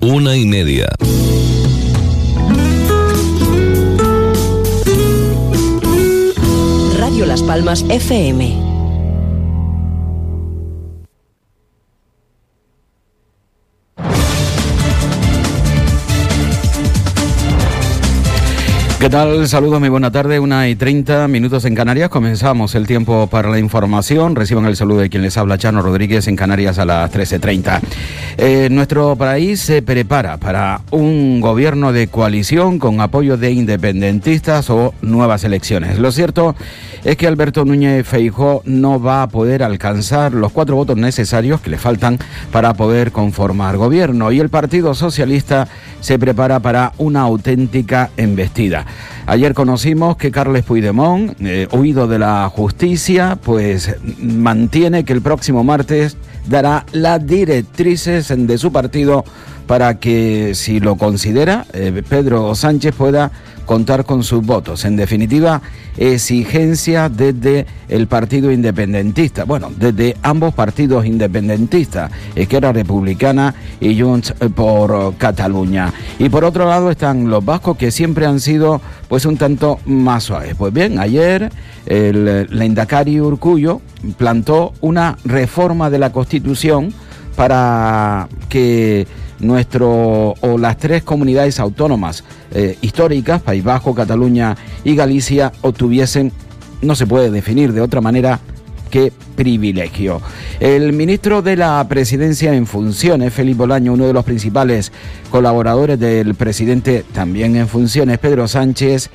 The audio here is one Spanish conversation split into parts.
Una y media. Radio Las Palmas FM. ¿Qué tal? Saludos, muy buena tarde. Una y treinta minutos en Canarias. Comenzamos el tiempo para la información. Reciban el saludo de quien les habla, Chano Rodríguez, en Canarias a las 13.30. Eh, nuestro país se prepara para un gobierno de coalición con apoyo de independentistas o nuevas elecciones. Lo cierto es que Alberto Núñez Feijó no va a poder alcanzar los cuatro votos necesarios que le faltan para poder conformar gobierno y el Partido Socialista se prepara para una auténtica embestida. Ayer conocimos que Carles Puigdemont, eh, huido de la justicia, pues mantiene que el próximo martes dará las directrices de su partido para que, si lo considera, eh, Pedro Sánchez pueda contar con sus votos. En definitiva, exigencia desde el Partido Independentista, bueno, desde ambos partidos independentistas, Esquerra Republicana y Junts por Cataluña. Y por otro lado están los vascos que siempre han sido pues un tanto más suaves. Pues bien, ayer el Lendakari Urcuyo plantó una reforma de la Constitución para que nuestro o las tres comunidades autónomas eh, históricas, País Bajo, Cataluña y Galicia, obtuviesen, no se puede definir de otra manera, que privilegio. El ministro de la Presidencia en funciones, Felipe Bolaño, uno de los principales colaboradores del presidente también en funciones, Pedro Sánchez,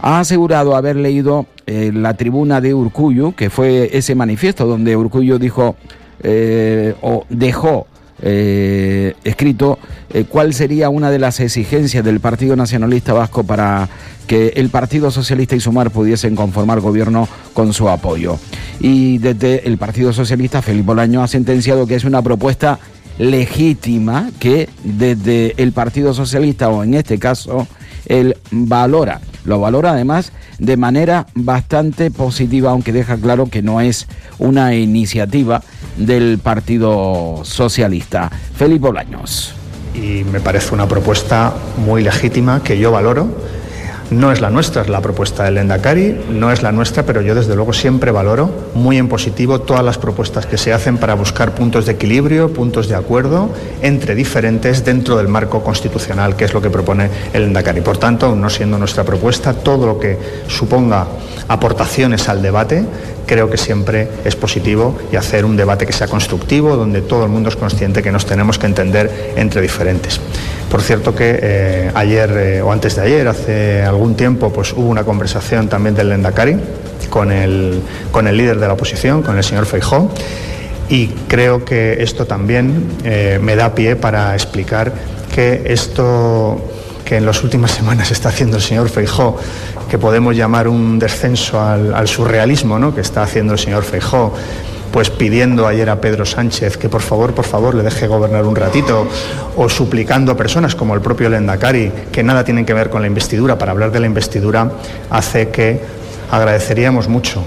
ha asegurado haber leído eh, la tribuna de Urcuyo, que fue ese manifiesto donde Urcuyo dijo eh, o dejó eh, escrito eh, cuál sería una de las exigencias del Partido Nacionalista Vasco para que el Partido Socialista y Sumar pudiesen conformar gobierno con su apoyo. Y desde el Partido Socialista, Felipe Bolaño ha sentenciado que es una propuesta legítima que desde el Partido Socialista, o en este caso, él valora. Lo valora además de manera bastante positiva, aunque deja claro que no es una iniciativa del Partido Socialista. Felipe Bolaños. Y me parece una propuesta muy legítima que yo valoro no es la nuestra, es la propuesta del Endacari, no es la nuestra, pero yo desde luego siempre valoro muy en positivo todas las propuestas que se hacen para buscar puntos de equilibrio, puntos de acuerdo entre diferentes dentro del marco constitucional, que es lo que propone el Endacari. Por tanto, no siendo nuestra propuesta, todo lo que suponga aportaciones al debate, creo que siempre es positivo y hacer un debate que sea constructivo, donde todo el mundo es consciente que nos tenemos que entender entre diferentes. Por cierto que eh, ayer eh, o antes de ayer, hace algún tiempo, pues hubo una conversación también del Lendakari con el, con el líder de la oposición, con el señor Feijó, y creo que esto también eh, me da pie para explicar que esto que en las últimas semanas está haciendo el señor Feijó, que podemos llamar un descenso al, al surrealismo ¿no? que está haciendo el señor Feijó, pues pidiendo ayer a Pedro Sánchez que por favor, por favor, le deje gobernar un ratito, o suplicando a personas como el propio Lendakari, que nada tienen que ver con la investidura, para hablar de la investidura, hace que agradeceríamos mucho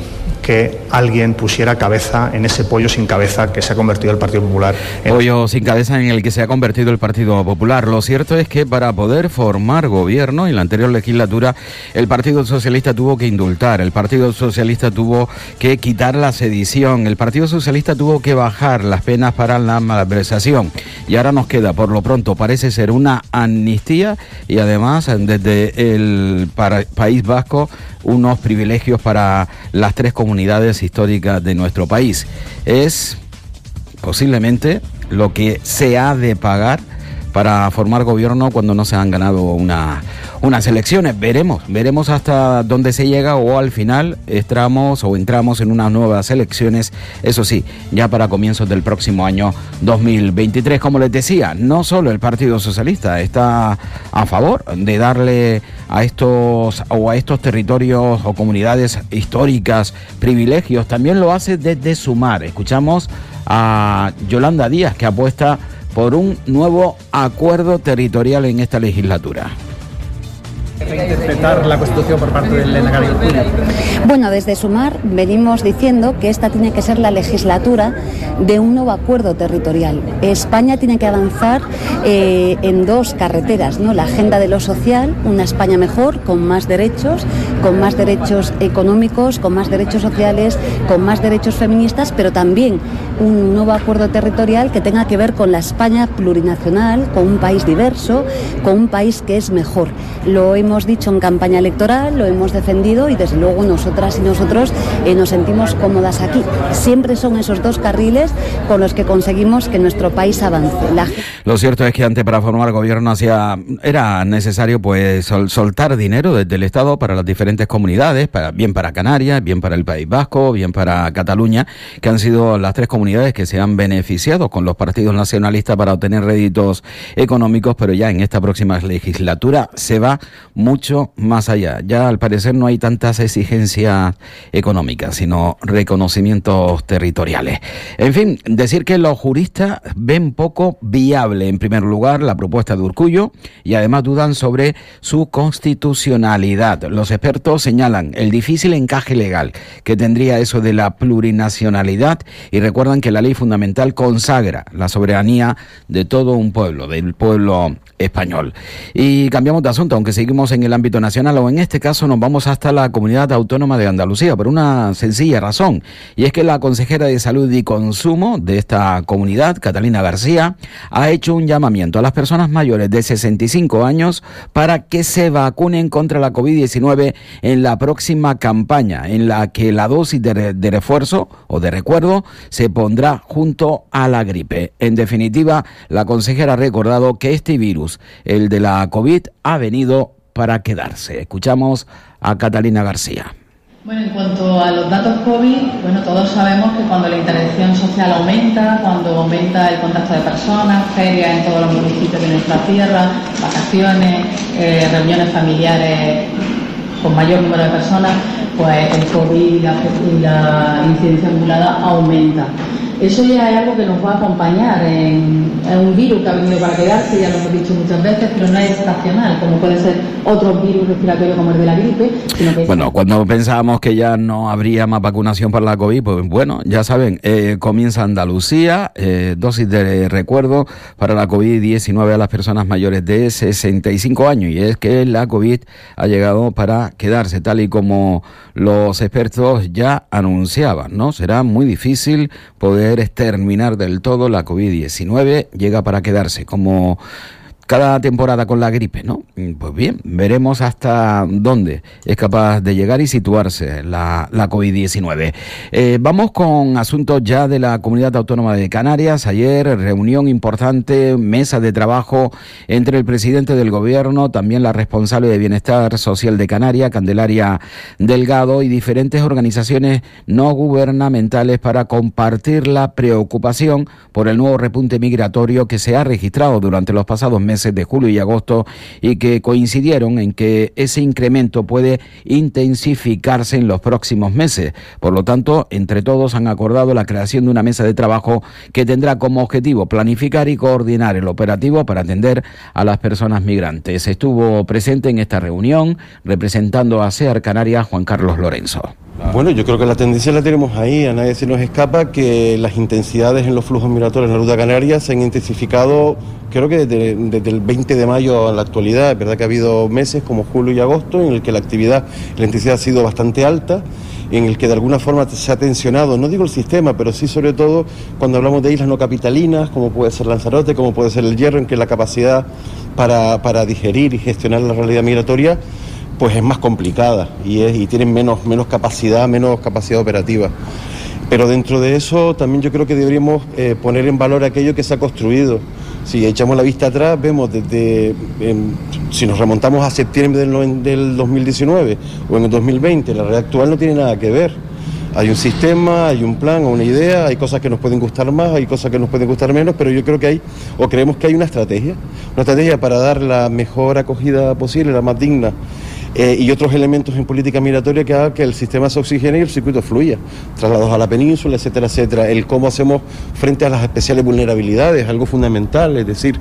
que alguien pusiera cabeza en ese pollo sin cabeza que se ha convertido el Partido Popular. Pollo sin cabeza en el que se ha convertido el Partido Popular. Lo cierto es que para poder formar gobierno en la anterior legislatura el Partido Socialista tuvo que indultar, el Partido Socialista tuvo que quitar la sedición, el Partido Socialista tuvo que bajar las penas para la malversación y ahora nos queda por lo pronto parece ser una amnistía y además desde el País Vasco unos privilegios para las tres comunidades históricas de nuestro país. Es posiblemente lo que se ha de pagar para formar gobierno cuando no se han ganado una, unas elecciones. Veremos, veremos hasta dónde se llega o al final entramos o entramos en unas nuevas elecciones, eso sí, ya para comienzos del próximo año 2023. Como les decía, no solo el Partido Socialista está a favor de darle a estos o a estos territorios o comunidades históricas privilegios, también lo hace desde Sumar. Escuchamos a Yolanda Díaz que apuesta por un nuevo acuerdo territorial en esta legislatura. Reinterpretar la Constitución por parte del Bueno, desde Sumar venimos diciendo que esta tiene que ser la legislatura de un nuevo acuerdo territorial. España tiene que avanzar eh, en dos carreteras, ¿no? La agenda de lo social, una España mejor, con más derechos, con más derechos económicos, con más derechos sociales, con más derechos feministas, pero también un nuevo acuerdo territorial que tenga que ver con la España plurinacional, con un país diverso, con un país que es mejor. Lo dicho en campaña electoral, lo hemos defendido y desde luego nosotras y nosotros eh, nos sentimos cómodas aquí. Siempre son esos dos carriles con los que conseguimos que nuestro país avance. Lo cierto es que antes para formar gobierno hacía, era necesario pues soltar dinero desde el Estado para las diferentes comunidades, bien para Canarias, bien para el País Vasco, bien para Cataluña, que han sido las tres comunidades que se han beneficiado con los partidos nacionalistas para obtener réditos económicos, pero ya en esta próxima legislatura se va mucho más allá. Ya al parecer no hay tantas exigencias económicas, sino reconocimientos territoriales. En fin, decir que los juristas ven poco viable, en primer lugar, la propuesta de Urcullo y además dudan sobre su constitucionalidad. Los expertos señalan el difícil encaje legal que tendría eso de la plurinacionalidad y recuerdan que la ley fundamental consagra la soberanía de todo un pueblo, del pueblo español. Y cambiamos de asunto, aunque seguimos en el ámbito nacional, o en este caso nos vamos hasta la comunidad autónoma de Andalucía, por una sencilla razón, y es que la consejera de Salud y Consumo de esta comunidad, Catalina García, ha hecho un llamamiento a las personas mayores de 65 años para que se vacunen contra la COVID-19 en la próxima campaña, en la que la dosis de, de refuerzo o de recuerdo se pondrá junto a la gripe. En definitiva, la consejera ha recordado que este virus el de la COVID, ha venido para quedarse. Escuchamos a Catalina García. Bueno, en cuanto a los datos COVID, bueno, todos sabemos que cuando la intervención social aumenta, cuando aumenta el contacto de personas, ferias en todos los municipios de nuestra tierra, vacaciones, eh, reuniones familiares con mayor número de personas, pues el COVID y la, y la incidencia acumulada aumenta. Eso ya es algo que nos va a acompañar. En, un virus que ha venido para quedarse, ya lo hemos dicho muchas veces, pero no es estacional, como puede ser otro virus respiratorio como el de la gripe. bueno, cuando pensábamos que ya no habría más vacunación para la COVID, pues bueno, ya saben, eh, comienza Andalucía, eh, dosis de recuerdo para la COVID-19 a las personas mayores de 65 años. Y es que la COVID ha llegado para quedarse, tal y como los expertos ya anunciaban, ¿no? Será muy difícil poder exterminar del todo la COVID-19, llega para quedarse, como cada temporada con la gripe, ¿no? Pues bien, veremos hasta dónde es capaz de llegar y situarse la, la COVID-19. Eh, vamos con asuntos ya de la Comunidad Autónoma de Canarias. Ayer reunión importante, mesa de trabajo entre el presidente del gobierno, también la responsable de Bienestar Social de Canarias, Candelaria Delgado, y diferentes organizaciones no gubernamentales para compartir la preocupación por el nuevo repunte migratorio que se ha registrado durante los pasados meses de julio y agosto y que coincidieron en que ese incremento puede intensificarse en los próximos meses. Por lo tanto, entre todos han acordado la creación de una mesa de trabajo que tendrá como objetivo planificar y coordinar el operativo para atender a las personas migrantes. Estuvo presente en esta reunión representando a SEAR Canarias Juan Carlos Lorenzo. Bueno, yo creo que la tendencia la tenemos ahí, a nadie se nos escapa que las intensidades en los flujos migratorios en la ruta canaria se han intensificado, creo que desde, el 20 de mayo a la actualidad, es verdad que ha habido meses como julio y agosto en el que la actividad, la intensidad ha sido bastante alta, en el que de alguna forma se ha tensionado, no digo el sistema, pero sí sobre todo cuando hablamos de islas no capitalinas, como puede ser Lanzarote, como puede ser el Hierro, en que la capacidad para, para digerir y gestionar la realidad migratoria pues es más complicada y, es, y tienen menos, menos capacidad, menos capacidad operativa. Pero dentro de eso también yo creo que deberíamos eh, poner en valor aquello que se ha construido. Si echamos la vista atrás, vemos desde, si nos remontamos a septiembre del, del 2019 o en el 2020, la realidad actual no tiene nada que ver. Hay un sistema, hay un plan, una idea, hay cosas que nos pueden gustar más, hay cosas que nos pueden gustar menos, pero yo creo que hay, o creemos que hay una estrategia, una estrategia para dar la mejor acogida posible, la más digna eh, y otros elementos en política migratoria que haga que el sistema se oxigene y el circuito fluya, traslados a la península, etcétera, etcétera. El cómo hacemos frente a las especiales vulnerabilidades, algo fundamental, es decir,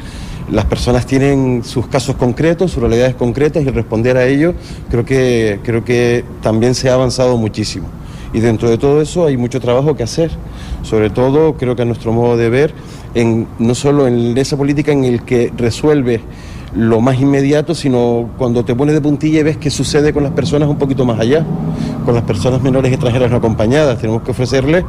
las personas tienen sus casos concretos, sus realidades concretas y responder a ello creo que, creo que también se ha avanzado muchísimo. Y dentro de todo eso hay mucho trabajo que hacer. Sobre todo, creo que a nuestro modo de ver, en, no solo en esa política en el que resuelve lo más inmediato, sino cuando te pones de puntilla y ves qué sucede con las personas un poquito más allá, con las personas menores extranjeras no acompañadas. Tenemos que ofrecerles,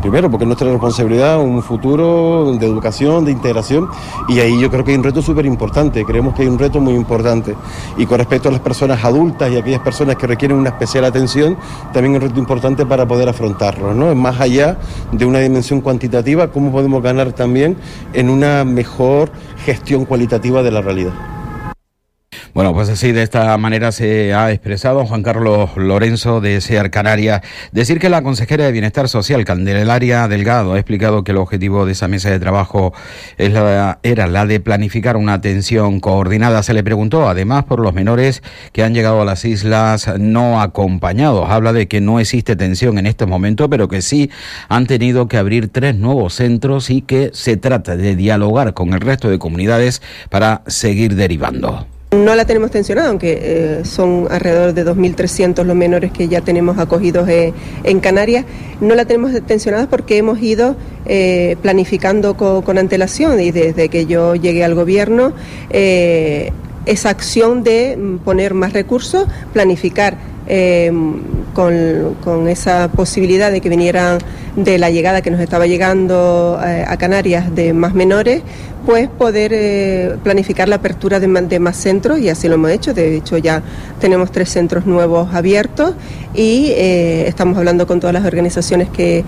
primero, porque es nuestra responsabilidad, un futuro de educación, de integración, y ahí yo creo que hay un reto súper importante, creemos que hay un reto muy importante. Y con respecto a las personas adultas y aquellas personas que requieren una especial atención, también es un reto importante para poder afrontarlo, ¿no? Más allá de una dimensión cuantitativa, cómo podemos ganar también en una mejor gestión cualitativa de la realidad. Bueno, pues así de esta manera se ha expresado Juan Carlos Lorenzo de SEAR Canarias. Decir que la consejera de Bienestar Social, Candelaria Delgado, ha explicado que el objetivo de esa mesa de trabajo era la de planificar una atención coordinada. Se le preguntó además por los menores que han llegado a las islas no acompañados. Habla de que no existe tensión en este momento, pero que sí han tenido que abrir tres nuevos centros y que se trata de dialogar con el resto de comunidades para seguir derivando. No la tenemos tensionada, aunque eh, son alrededor de 2.300 los menores que ya tenemos acogidos eh, en Canarias. No la tenemos tensionada porque hemos ido eh, planificando con, antelación y desde que yo llegué al gobierno esa acción de mm, poner más recursos, planificar con, con, esa posibilidad de que vinieran de la llegada que nos estaba llegando a Canarias de más menores, pues poder eh, planificar la apertura de, más centros y así lo hemos hecho. De hecho ya tenemos tres centros nuevos abiertos y eh, estamos hablando con todas las organizaciones que,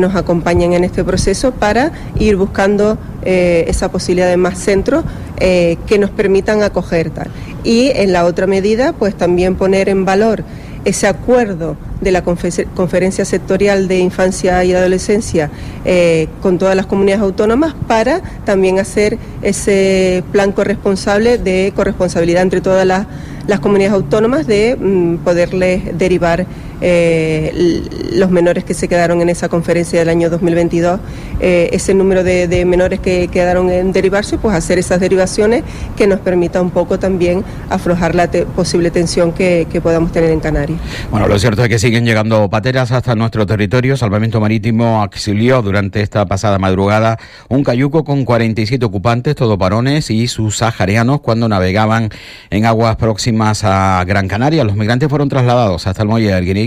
nos acompañan en este proceso para ir buscando eh, esa posibilidad de más centros que nos permitan acoger tal. Y en la otra medida, pues también poner en valor ese acuerdo de la Conferencia Sectorial de Infancia y Adolescencia eh, con todas las comunidades autónomas para también hacer ese plan corresponsable de corresponsabilidad entre todas las, comunidades autónomas de mm, poderles derivar eh, los menores que se quedaron en esa conferencia del año 2022, eh, ese número de, menores que quedaron en derivarse, pues hacer esas derivaciones que nos permita un poco también aflojar la posible tensión que, podamos tener en Canarias. Bueno, lo cierto es que siguen llegando pateras hasta nuestro territorio. Salvamento Marítimo auxilió durante esta pasada madrugada un cayuco con 47 ocupantes, todos varones y sus saharianos, cuando navegaban en aguas próximas a Gran Canaria. Los migrantes fueron trasladados hasta el muelle de Arguiní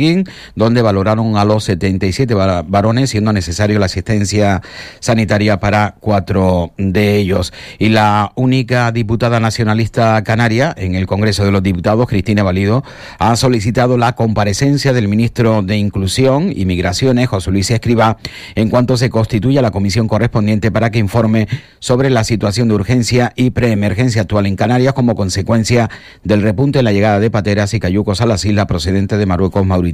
donde valoraron a los 77 varones, siendo necesario la asistencia sanitaria para cuatro de ellos. Y la única diputada nacionalista canaria en el Congreso de los Diputados, Cristina Valido, ha solicitado la comparecencia del ministro de Inclusión y Migraciones, José Luis Escriba, en cuanto se constituya la comisión correspondiente para que informe sobre la situación de urgencia y preemergencia actual en Canarias como consecuencia del repunte en la llegada de pateras y cayucos a las islas procedentes de Marruecos, Mauricio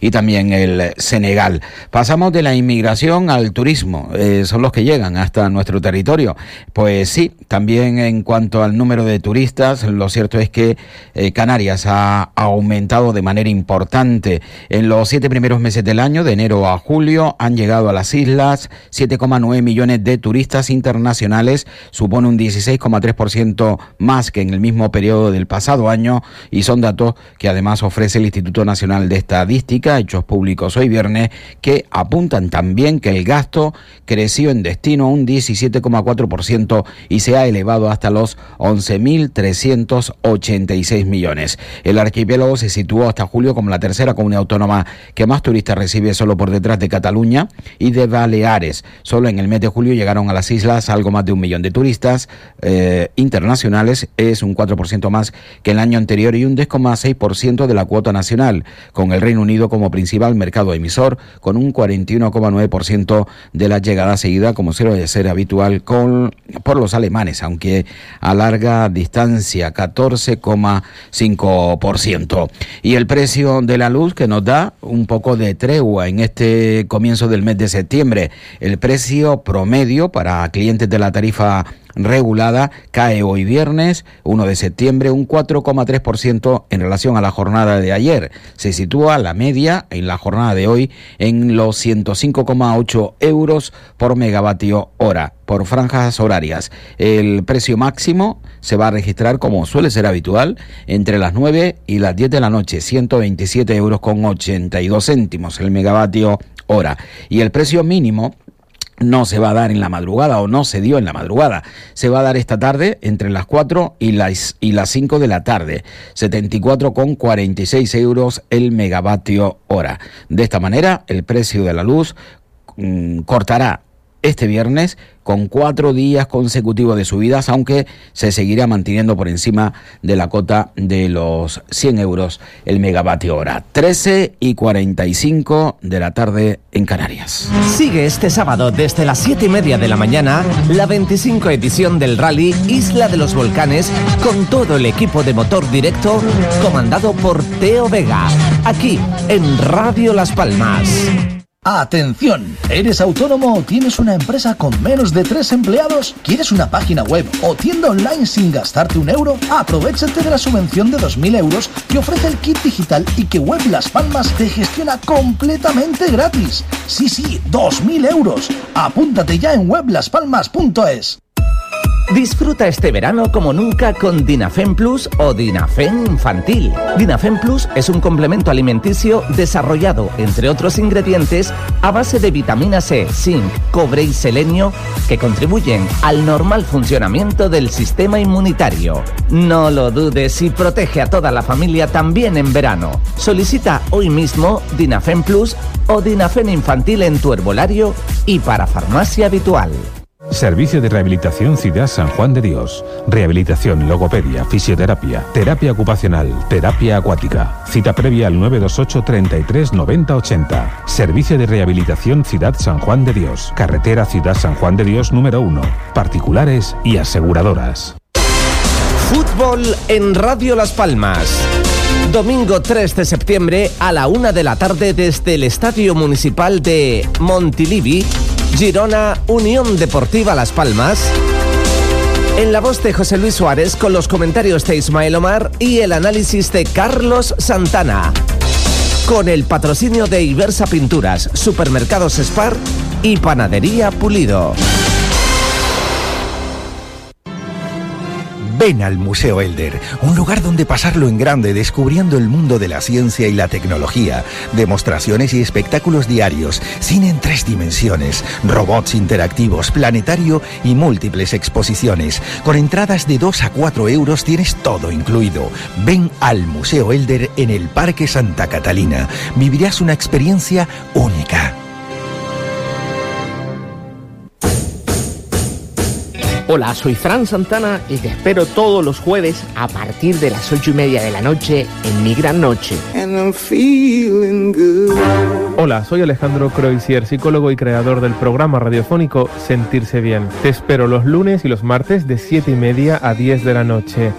y también el Senegal. Pasamos de la inmigración al turismo, eh, son los que llegan hasta nuestro territorio. Pues sí, también en cuanto al número de turistas, lo cierto es que eh, Canarias ha aumentado de manera importante. En los siete primeros meses del año, de enero a julio, han llegado a las islas 7,9 millones de turistas internacionales, supone un 16,3% más que en el mismo periodo del pasado año y son datos que además ofrece el Instituto Nacional de Estadística, hechos públicos hoy viernes, que apuntan también que el gasto creció en destino un 17,4% y se elevado hasta los 11.386 millones. El archipiélago se situó hasta julio como la tercera comunidad autónoma que más turistas recibe solo por detrás de Cataluña y de Baleares. Solo en el mes de julio llegaron a las islas algo más de un millón de turistas eh, internacionales, es un 4% más que el año anterior y un 10,6% de la cuota nacional con el Reino Unido como principal mercado emisor, con un 41,9% de la llegada seguida, como suele ser habitual por los aunque a larga distancia, 14,5%. Y el precio de la luz que nos da un poco de tregua en este comienzo del mes de septiembre. El precio promedio para clientes de la tarifa regulada cae hoy viernes 1 de septiembre un 4,3% en relación a la jornada de ayer. Se sitúa la media en la jornada de hoy en los 105,8 euros por megavatio hora por franjas horarias. El precio máximo se va a registrar, como suele ser habitual, entre las 9 y las 10 de la noche, 127 euros con 82 céntimos el megavatio hora. Y el precio mínimo no se va a dar en la madrugada o no se dio en la madrugada. Se va a dar esta tarde entre las 4 y las, y las 5 de la tarde. 74,46 euros el megavatio hora. De esta manera, el precio de la luz mm, cortará este viernes con cuatro días consecutivos de subidas, aunque se seguirá manteniendo por encima de la cota de los 100 euros el megavatio hora. 13 y 45 de la tarde en Canarias. Sigue este sábado desde las 7 y media de la mañana la 25 edición del rally Isla de los Volcanes con todo el equipo de motor directo comandado por Teo Vega, aquí en Radio Las Palmas. Atención, ¿eres autónomo o tienes una empresa con menos de tres empleados? ¿Quieres una página web o tienda online sin gastarte un euro? Aprovechate de la subvención de 2.000 euros que ofrece el kit digital y que Web Las Palmas te gestiona completamente gratis. Sí, sí, 2.000 euros. Apúntate ya en weblaspalmas.es. Disfruta este verano como nunca con Dinafen Plus o Dinafen Infantil. Dinafen Plus es un complemento alimenticio desarrollado, entre otros ingredientes, a base de vitamina C, zinc, cobre y selenio que contribuyen al normal funcionamiento del sistema inmunitario. No lo dudes y protege a toda la familia también en verano. Solicita hoy mismo Dinafen Plus o Dinafen Infantil en tu herbolario y para farmacia habitual. Servicio de Rehabilitación Ciudad San Juan de Dios. Rehabilitación, logopedia, fisioterapia, terapia ocupacional, terapia acuática. Cita previa al 928 33 90 80. Servicio de Rehabilitación Ciudad San Juan de Dios. Carretera Ciudad San Juan de Dios número 1. Particulares y aseguradoras. Fútbol en Radio Las Palmas. Domingo 3 de septiembre a la una de la tarde desde el Estadio Municipal de Montilivi Girona, Unión Deportiva Las Palmas. En la voz de José Luis Suárez con los comentarios de Ismael Omar y el análisis de Carlos Santana. Con el patrocinio de Ibersa Pinturas, Supermercados Spar y Panadería Pulido. Ven al Museo Elder, un lugar donde pasarlo en grande descubriendo el mundo de la ciencia y la tecnología, demostraciones y espectáculos diarios, cine en tres dimensiones, robots interactivos, planetario y múltiples exposiciones. Con entradas de 2 a 4 euros tienes todo incluido. Ven al Museo Elder en el Parque Santa Catalina. Vivirás una experiencia única. Hola, soy Fran Santana y te espero todos los jueves a partir de las ocho y media de la noche en Mi Gran Noche. Hola, soy Alejandro Croisier, psicólogo y creador del programa radiofónico Sentirse Bien. Te espero los lunes y los martes de siete y media a 10 de la noche.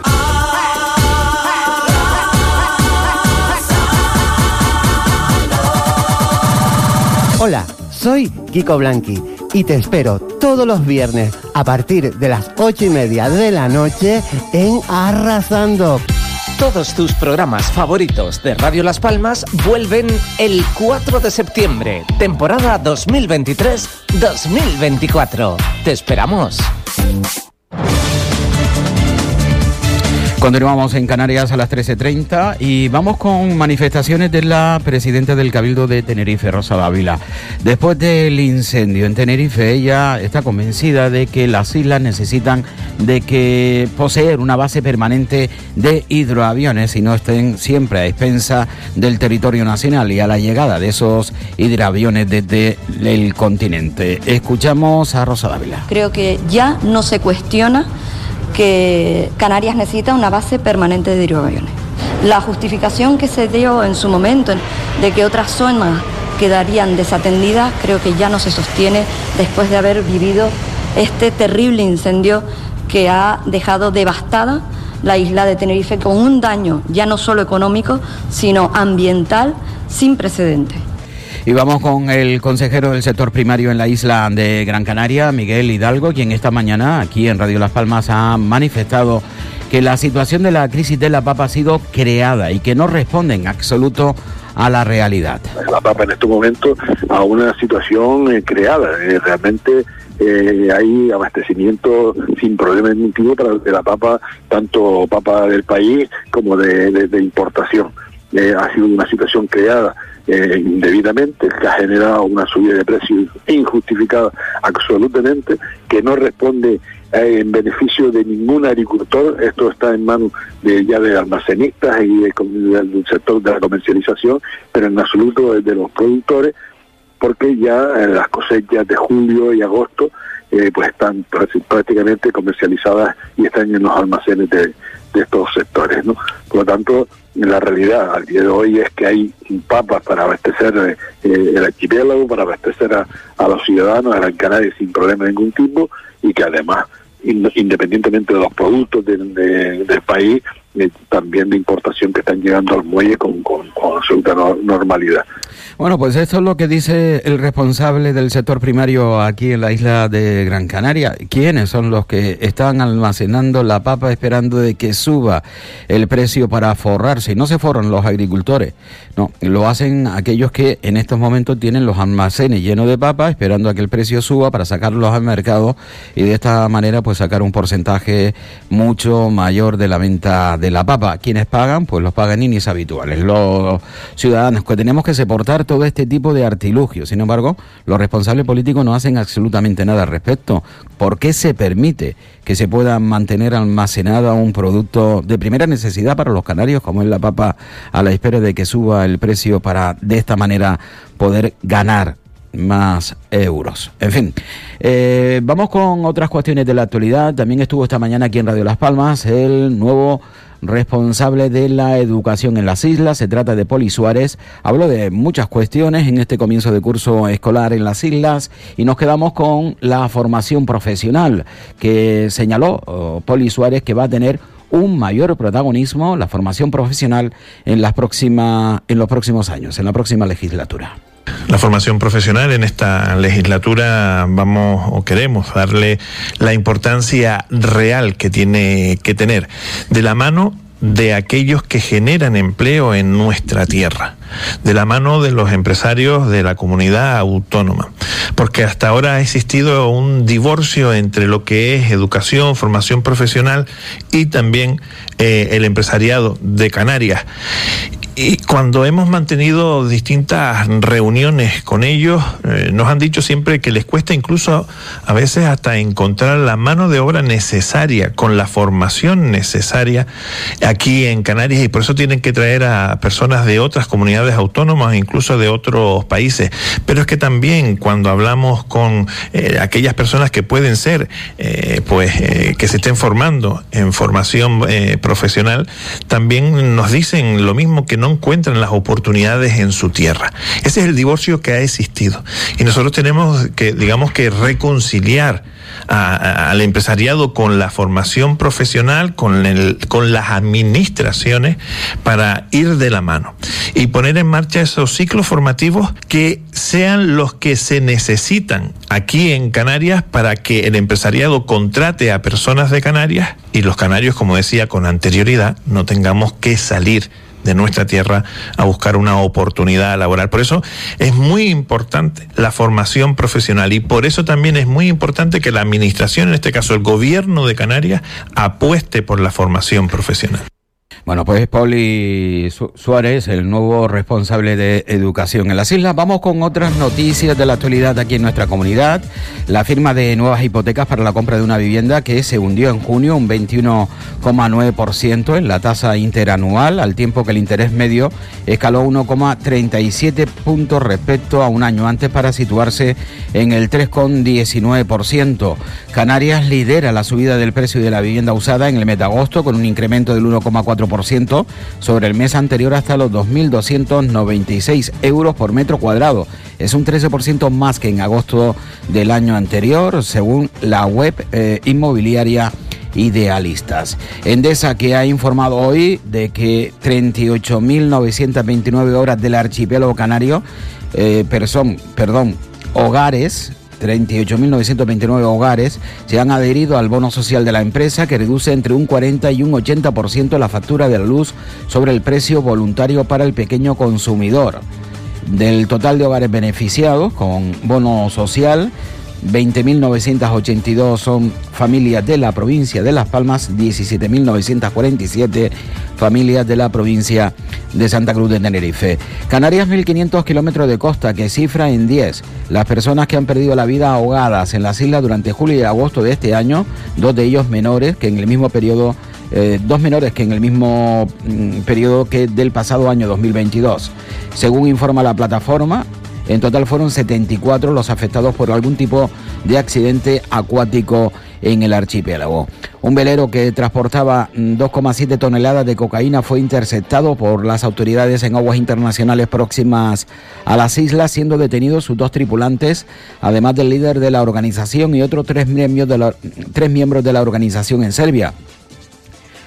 Hola, soy Kiko Blanqui y te espero todos los viernes a partir de las ocho y media de la noche en Arrasando. Todos tus programas favoritos de Radio Las Palmas vuelven el 4 de septiembre, temporada 2023-2024. Te esperamos. Continuamos en Canarias a las 13.30 y vamos con manifestaciones de la presidenta del Cabildo de Tenerife, Rosa Dávila. Después del incendio en Tenerife, ella está convencida de que las islas necesitan de que poseer una base permanente de hidroaviones y no estén siempre a expensa del territorio nacional y a la llegada de esos hidroaviones desde el continente. Escuchamos a Rosa Dávila. Creo que ya no se cuestiona que Canarias necesita una base permanente de hidroaviones. La justificación que se dio en su momento de que otras zonas quedarían desatendidas creo que ya no se sostiene después de haber vivido este terrible incendio que ha dejado devastada la isla de Tenerife con un daño ya no solo económico, sino ambiental sin precedentes. Y vamos con el consejero del sector primario en la isla de Gran Canaria, Miguel Hidalgo, quien esta mañana aquí en Radio Las Palmas ha manifestado que la situación de la crisis de la papa ha sido creada y que no responde en absoluto a la realidad. La papa en este momento a una situación eh, creada. Eh, realmente eh, hay abastecimiento sin problema ningún para de la papa, tanto papa del país como de importación. ha sido una situación creada eh, indebidamente, que ha generado una subida de precios injustificada absolutamente, que no responde eh, en beneficio de ningún agricultor. Esto está en manos ya de almacenistas y del sector de la comercialización, pero en absoluto de los productores, porque ya eh, las cosechas de julio y agosto pues están prácticamente comercializadas y están en los almacenes de, de estos sectores. ¿no? Por lo tanto, la realidad al día de hoy es que hay papas para abastecer eh, el archipiélago, para abastecer a, los ciudadanos de Gran Canaria sin problema de ningún tipo y que además, independientemente de los productos del país, eh, también de importación que están llegando al muelle con, con absoluta normalidad. Bueno, pues esto es lo que dice el responsable del sector primario aquí en la isla de Gran Canaria. ¿Quiénes son los que están almacenando la papa esperando de que suba el precio para forrarse? Y no se forran los agricultores, no, lo hacen aquellos que en estos momentos tienen los almacenes llenos de papa esperando a que el precio suba para sacarlos al mercado y de esta manera pues sacar un porcentaje mucho mayor de la venta de la papa. Quienes pagan, pues los pagan inis habituales, los ciudadanos que tenemos que soportar todo este tipo de artilugios. Sin embargo, los responsables políticos no hacen absolutamente nada al respecto. ¿Por qué se permite que se pueda mantener almacenado un producto de primera necesidad para los canarios, como es la papa, a la espera de que suba el precio para de esta manera poder ganar más euros. En fin, eh, vamos con otras cuestiones de la actualidad. También estuvo esta mañana aquí en Radio Las Palmas el nuevo responsable de la educación en las islas. Se trata de Poli Suárez. Habló de muchas cuestiones en este comienzo de curso escolar en las islas y nos quedamos con la formación profesional que señaló oh, Poli Suárez que va a tener un mayor protagonismo la formación profesional en las próximas en los próximos años, en la próxima legislatura. La formación profesional en esta legislatura vamos o queremos darle la importancia real que tiene que tener de la mano de aquellos que generan empleo en nuestra tierra, de la mano de los empresarios de la comunidad autónoma, porque hasta ahora ha existido un divorcio entre lo que es educación, formación profesional y también eh, el empresariado de Canarias. Y cuando hemos mantenido distintas reuniones con ellos, eh, nos han dicho siempre que les cuesta incluso a veces hasta encontrar la mano de obra necesaria, con la formación necesaria aquí en Canarias y por eso tienen que traer a personas de otras comunidades autónomas, incluso de otros países. Pero es que también cuando hablamos con eh, aquellas personas que pueden ser, eh, pues, que se estén formando en formación profesional, también nos dicen lo mismo que no encuentran las oportunidades en su tierra. Ese es el divorcio que ha existido. Y nosotros tenemos que, digamos que, reconciliar al empresariado con la formación profesional, con, el, con las administraciones, para ir de la mano y poner en marcha esos ciclos formativos que sean los que se necesitan aquí en Canarias para que el empresariado contrate a personas de Canarias y los canarios, como decía con anterioridad, no tengamos que salir de nuestra tierra a buscar una oportunidad laboral. Por eso es muy importante la formación profesional y por eso también es muy importante que la administración, en este caso el gobierno de Canarias, apueste por la formación profesional. Bueno, pues Pauli Suárez, el nuevo responsable de educación en las islas. Vamos con otras noticias de la actualidad aquí en nuestra comunidad. La firma de nuevas hipotecas para la compra de una vivienda que se hundió en junio un 21,9% en la tasa interanual, al tiempo que el interés medio escaló 1,37 puntos respecto a un año antes para situarse en el 3,19%. Canarias lidera la subida del precio de la vivienda usada en el mes de agosto con un incremento del 1,4% sobre el mes anterior hasta los 2.296 euros por metro cuadrado. Es un 13% más que en agosto del año anterior, según la web eh, inmobiliaria idealistas. Endesa que ha informado hoy de que 38.929 horas del archipiélago canario eh, perdón, hogares 38.929 hogares se han adherido al bono social de la empresa que reduce entre un 40 y un 80% la factura de la luz sobre el precio voluntario para el pequeño consumidor. Del total de hogares beneficiados con bono social, 20.982 son familias de la provincia de Las Palmas, 17.947 familias de la provincia de Santa Cruz de Tenerife. Canarias, 1.500 kilómetros de costa, que cifra en 10 las personas que han perdido la vida ahogadas en las islas durante julio y agosto de este año, dos de ellos menores que en el mismo periodo eh, dos menores que en el mismo mm, periodo que del pasado año 2022. Según informa la plataforma, en total fueron 74 los afectados por algún tipo de accidente acuático en el archipiélago. Un velero que transportaba mm, 2,7 toneladas de cocaína fue interceptado por las autoridades en aguas internacionales próximas a las islas, siendo detenidos sus dos tripulantes, además del líder de la organización y otros tres miembros de la, tres miembros de la organización en Serbia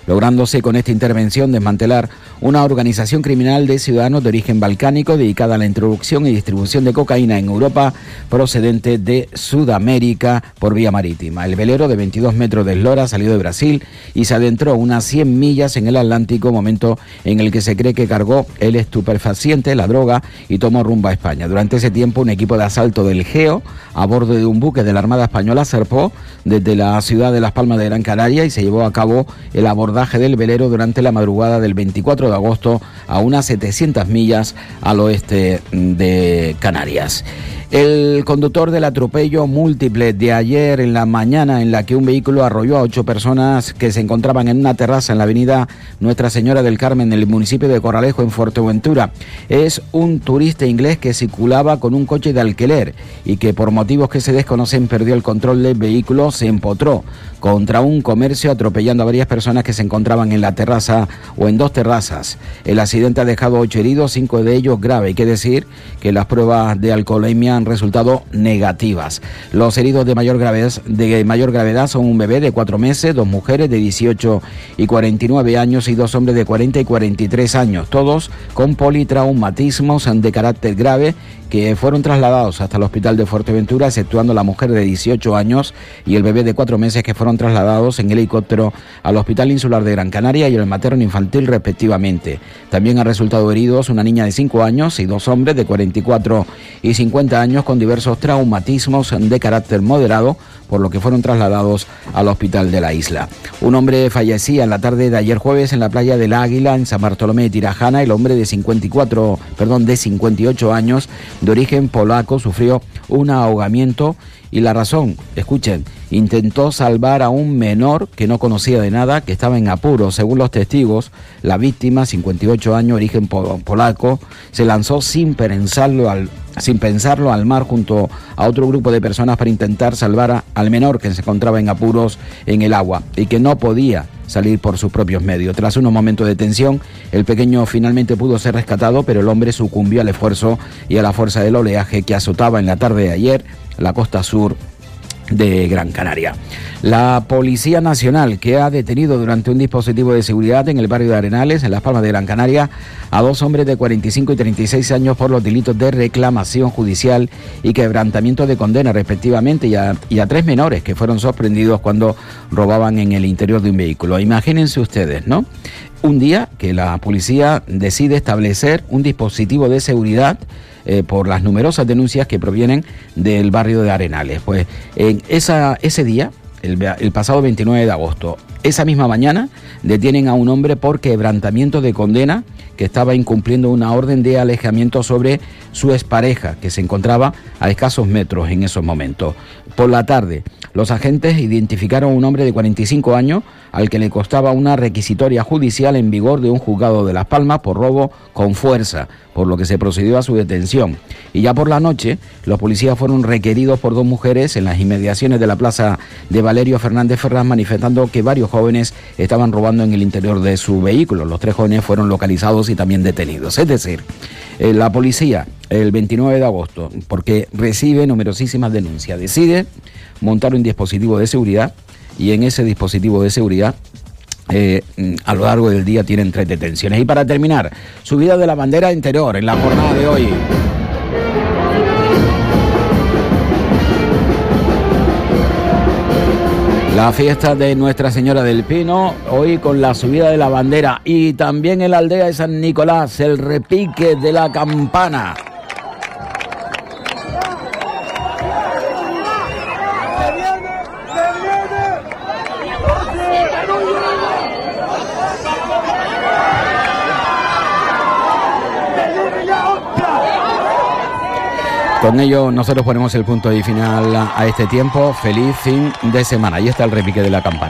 lográndose con esta intervención desmantelar una organización criminal de ciudadanos de origen balcánico dedicada a la introducción y distribución de cocaína en Europa procedente de Sudamérica por vía marítima. El velero de 22 metros de eslora salió de Brasil y se adentró unas 100 millas en el Atlántico, momento en el que se cree que cargó el estupefaciente, la droga, y tomó rumbo a España. Durante ese tiempo, un equipo de asalto del GEO a bordo de un buque de la Armada Española zarpó desde la ciudad de Las Palmas de Gran Canaria y se llevó a cabo el abordaje del velero durante la madrugada del 24 de agosto a unas 700 millas al oeste de Canarias. El conductor del atropello múltiple de ayer en la mañana en la que un vehículo arrolló a ocho personas que se encontraban en una terraza en la avenida Nuestra Señora del Carmen en el municipio de Corralejo en Fuerteventura es un turista inglés que circulaba con un coche de alquiler y que por motivos que se desconocen perdió el control del vehículo, se empotró contra un comercio atropellando a varias personas que se encontraban en la terraza o en dos terrazas. El accidente ha dejado ocho heridos, cinco de ellos graves. Hay que decir que las pruebas de alcoholemia han resultado negativas. Los heridos de mayor gravedad, de mayor gravedad son un bebé de cuatro meses, dos mujeres de 18 y 49 años y dos hombres de 40 y 43 años, todos con politraumatismos de carácter grave que fueron trasladados hasta el hospital de Fuerteventura, exceptuando la mujer de 18 años y el bebé de cuatro meses que fueron trasladados en helicóptero al Hospital Insular de Gran Canaria y al materno infantil respectivamente. También han resultado heridos una niña de 5 años y dos hombres de 44 y 50 años con diversos traumatismos de carácter moderado, por lo que fueron trasladados al hospital de la isla. Un hombre fallecía en la tarde de ayer jueves en la playa del Águila, en San Bartolomé de Tirajana. El hombre de 54, perdón, de 58 años, de origen polaco, sufrió un ahogamiento y la razón, escuchen, intentó salvar a un menor que no conocía de nada, que estaba en apuro. Según los testigos, la víctima, 58 años, origen po- polaco, se lanzó sin pensarlo al, sin pensarlo al mar junto a otro grupo de personas para intentar salvar a- al menor que se encontraba en apuros en el agua y que no podía salir por sus propios medios. Tras unos momentos de tensión, el pequeño finalmente pudo ser rescatado, pero el hombre sucumbió al esfuerzo y a la fuerza del oleaje que azotaba en la tarde de ayer la costa sur de Gran Canaria. La Policía Nacional, que ha detenido durante un dispositivo de seguridad en el barrio de Arenales, en Las Palmas de Gran Canaria, a dos hombres de 45 y 36 años por los delitos de reclamación judicial y quebrantamiento de condena, respectivamente, y a, tres menores que fueron sorprendidos cuando robaban en el interior de un vehículo. Imagínense ustedes, ¿no? Un día que la policía decide establecer un dispositivo de seguridad eh, por las numerosas denuncias que provienen del barrio de Arenales. Pues en ese día, el, el pasado 29 de agosto, esa misma mañana, detienen a un hombre por quebrantamiento de condena que estaba incumpliendo una orden de alejamiento sobre su expareja, que se encontraba a escasos metros en esos momentos. Por la tarde, los agentes identificaron a un hombre de 45 años al que le costaba una requisitoria judicial en vigor de un juzgado de Las Palmas por robo con fuerza, por lo que se procedió a su detención. Y ya por la noche, los policías fueron requeridos por dos mujeres en las inmediaciones de la plaza de Valerio Fernández Ferraz, manifestando que varios jóvenes estaban robando en el interior de su vehículo. Los tres jóvenes fueron localizados y también detenidos. Es decir, eh, la policía, el 29 de agosto, porque recibe numerosísimas denuncias, decide montar un dispositivo de seguridad y en ese dispositivo de seguridad eh, a lo largo del día tienen tres detenciones. Y para terminar, subida de la bandera interior en la jornada de hoy. La fiesta de Nuestra Señora del Pino, hoy con la subida de la bandera y también en la aldea de San Nicolás, el repique de la campana. Con ello nosotros ponemos el punto y final a este tiempo. Feliz fin de semana. Ahí está el repique de la campana.